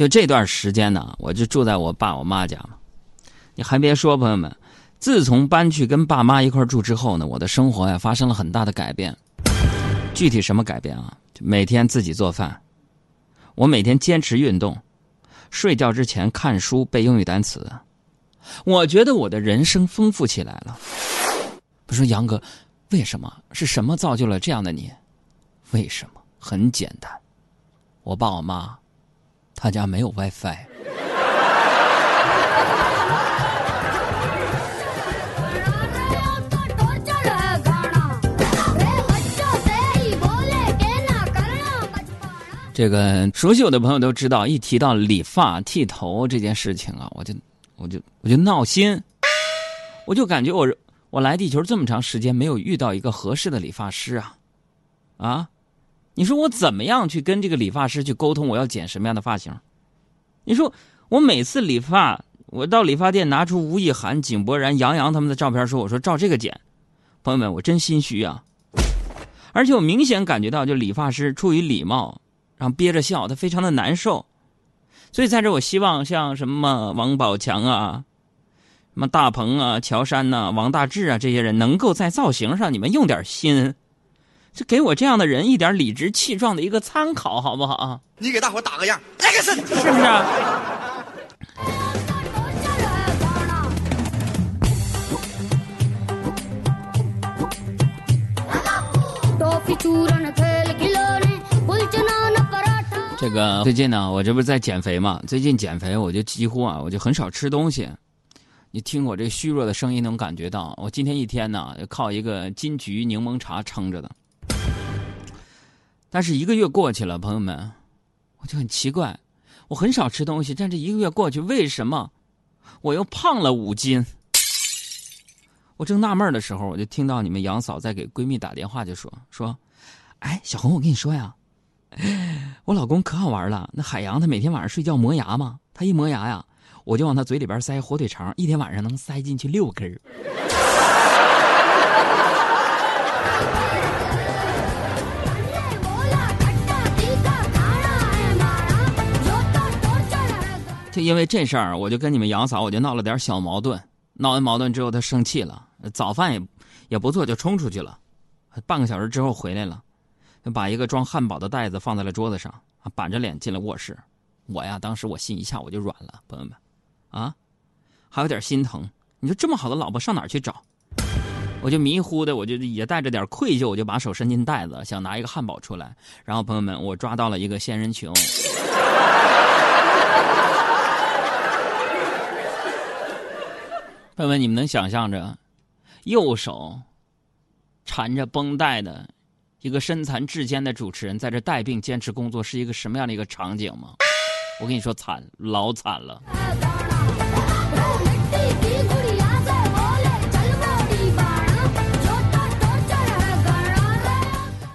就这段时间呢，我就住在我爸我妈家嘛。你还别说，朋友们，自从搬去跟爸妈一块住之后呢，我的生活呀发生了很大的改变。具体什么改变啊？每天自己做饭，我每天坚持运动，睡觉之前看书背英语单词。我觉得我的人生丰富起来了。不说杨哥，为什么？是什么造就了这样的你？为什么？很简单，我爸我妈，他家没有 WiFi。这个熟悉我的朋友都知道，一提到理发剃头这件事情啊，我就我就我就闹心，我就感觉我我来地球这么长时间没有遇到一个合适的理发师啊，啊，你说我怎么样去跟这个理发师去沟通？我要剪什么样的发型？你说我每次理发，我到理发店拿出吴亦涵、井柏然、杨洋他们的照片，说我说照这个剪，朋友们，我真心虚啊！而且我明显感觉到，就理发师出于礼貌。然后憋着笑，他非常的难受，所以在这我希望像什么王宝强啊、什么大鹏啊、乔杉呐、王大治啊这些人，能够在造型上你们用点心，就给我这样的人一点理直气壮的一个参考，好不好？你给大伙打个样，来个是，是不是？这个最近呢，我这不是在减肥嘛？最近减肥，我就几乎啊，我就很少吃东西。你听我这虚弱的声音，能感觉到我今天一天呢，靠一个金桔柠檬茶撑着的。但是一个月过去了，朋友们，我就很奇怪，我很少吃东西，但这一个月过去，为什么我又胖了五斤？我正纳闷的时候，我就听到你们杨嫂在给闺蜜打电话，就说说，哎，小红，我跟你说呀。我老公可好玩了，那海洋他每天晚上睡觉磨牙嘛，他一磨牙呀，我就往他嘴里边塞火腿肠，一天晚上能塞进去六根儿因为这事儿，我就跟你们杨嫂，我就闹了点小矛盾。闹完矛盾之后，他生气了，早饭也也不做，就冲出去了。半个小时之后回来了。把一个装汉堡的袋子放在了桌子上，板着脸进了卧室。我呀，当时我心一下我就软了，朋友们，啊，还有点心疼。你说这么好的老婆上哪儿去找？我就迷糊的，我就也带着点愧疚，我就把手伸进袋子，想拿一个汉堡出来。然后朋友们，我抓到了一个仙人球。朋友们，你们能想象着右手缠着绷带的？一个身残志坚的主持人在这带病坚持工作，是一个什么样的一个场景吗？我跟你说，惨，老惨了。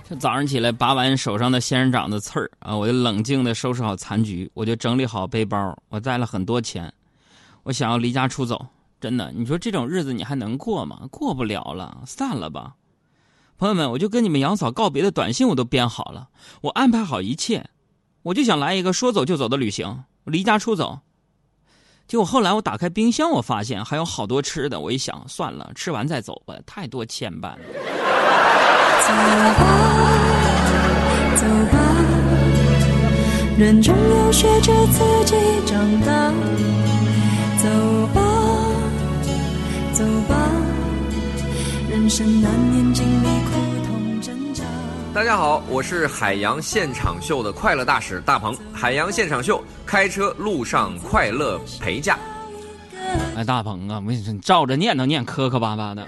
这早上起来拔完手上的仙人掌的刺儿啊，我就冷静的收拾好残局，我就整理好背包，我带了很多钱，我想要离家出走。真的，你说这种日子你还能过吗？过不了了，散了吧。朋友们，我就跟你们杨嫂告别的短信我都编好了，我安排好一切，我就想来一个说走就走的旅行，离家出走。结果后来我打开冰箱，我发现还有好多吃的，我一想算了，吃完再走吧，太多牵绊了。走吧，走吧，人终要学着自己长大。走吧，生难免经历苦痛挣扎。大家好，我是海洋现场秀的快乐大使大鹏。海洋现场秀，开车路上快乐陪驾。哎，大鹏啊，我跟你说，你照着念都念磕磕巴巴的。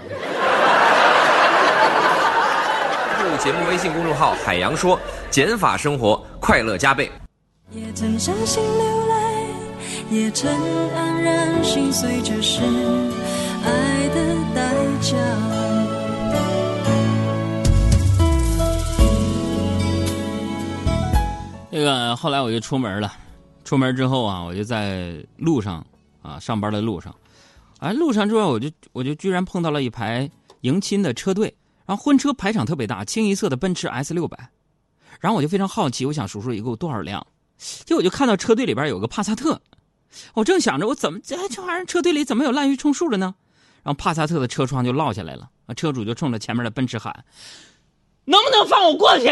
入节目微信公众号“海洋说”，减法生活，快乐加倍。也曾伤心流泪，也曾黯然心碎，这是爱的个后来我就出门了，出门之后啊，我就在路上啊上班的路上，哎，路上之后我就我就居然碰到了一排迎亲的车队，然后婚车排场特别大，清一色的奔驰 S 六百，然后我就非常好奇，我想数数一共多少辆，结果我就看到车队里边有个帕萨特，我正想着我怎么这这玩意儿车队里怎么有滥竽充数的呢？然后帕萨特的车窗就落下来了，啊，车主就冲着前面的奔驰喊：“能不能放我过去？”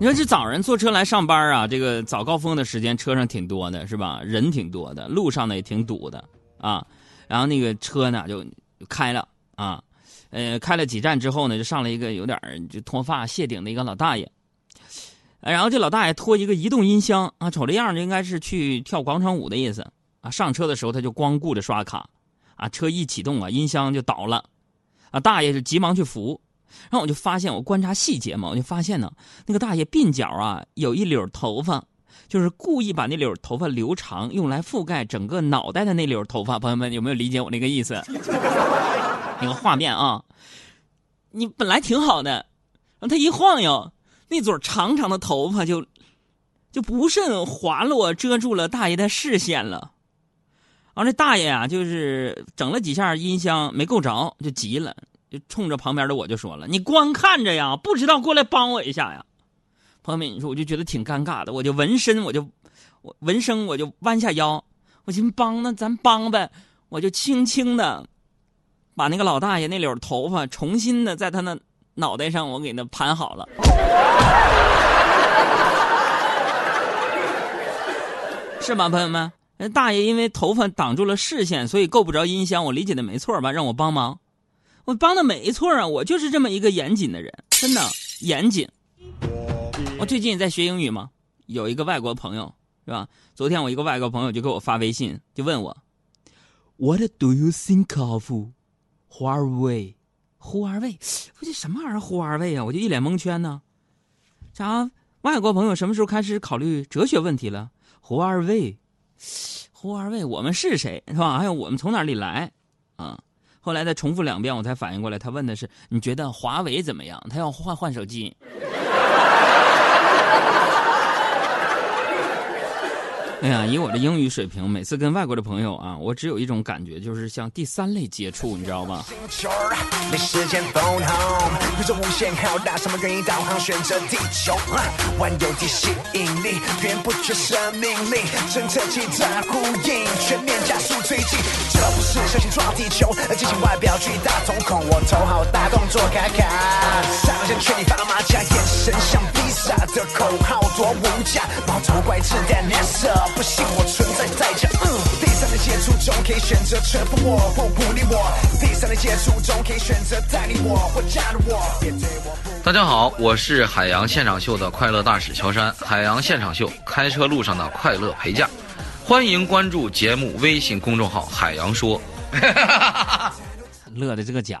你说这早上坐车来上班啊，这个早高峰的时间车上挺多的，是吧？人挺多的，路上呢也挺堵的啊。然后那个车呢就开了啊，呃，开了几站之后呢，就上了一个有点就脱发谢顶的一个老大爷。然后这老大爷拖一个移动音箱啊，瞅这样就应该是去跳广场舞的意思啊。上车的时候他就光顾着刷卡啊，车一启动啊，音箱就倒了啊，大爷就急忙去扶。然后我就发现，我观察细节嘛，我就发现呢，那个大爷鬓角啊有一绺头发，就是故意把那绺头发留长，用来覆盖整个脑袋的那绺头发。朋友们有没有理解我那个意思？那个画面啊，你本来挺好的，然后他一晃悠，那撮长长的头发就就不慎滑落，遮住了大爷的视线了。然后这大爷啊，就是整了几下音箱没够着，就急了。就冲着旁边的我就说了：“你光看着呀，不知道过来帮我一下呀。”朋友们，你说我就觉得挺尴尬的，我就纹身，我就我纹身，我就弯下腰，我寻思帮那咱帮呗，我就轻轻的把那个老大爷那绺头发重新的在他那脑袋上我给他盘好了，是吗，朋友们？那大爷因为头发挡住了视线，所以够不着音箱，我理解的没错吧？让我帮忙。我帮的没错啊，我就是这么一个严谨的人，真的严谨。我最近在学英语嘛，有一个外国朋友，是吧？昨天我一个外国朋友就给我发微信，就问我，What do you think of Huawei？胡二卫，我这什么玩意儿？胡二卫啊！我就一脸蒙圈呢。啥？外国朋友什么时候开始考虑哲学问题了？胡二卫，胡二卫，我们是谁？是吧？还有我们从哪里来？啊？后来再重复两遍，我才反应过来，他问的是你觉得华为怎么样？他要换换手机。哎呀，以我的英语水平，每次跟外国的朋友啊，我只有一种感觉，就是像第三类接触，你知道吗？没时间 phone home，宇宙无限浩大，什么原因导航选择地球？万有引力，源不绝生命力，侦测器在呼应，全面加速推进。这不是小心撞地球，而进行外表巨大瞳孔，我头好大，动作卡卡，无价，毛头怪自带脸色。不信我存在代价。嗯，第三类接触中可以选择臣服我或鼓励我。第三类接触中可以选择带领我或加入我。大家好，我是海洋现场秀的快乐大使乔山。海洋现场秀，开车路上的快乐陪驾。欢迎关注节目微信公众号“海洋说”。乐的这个假。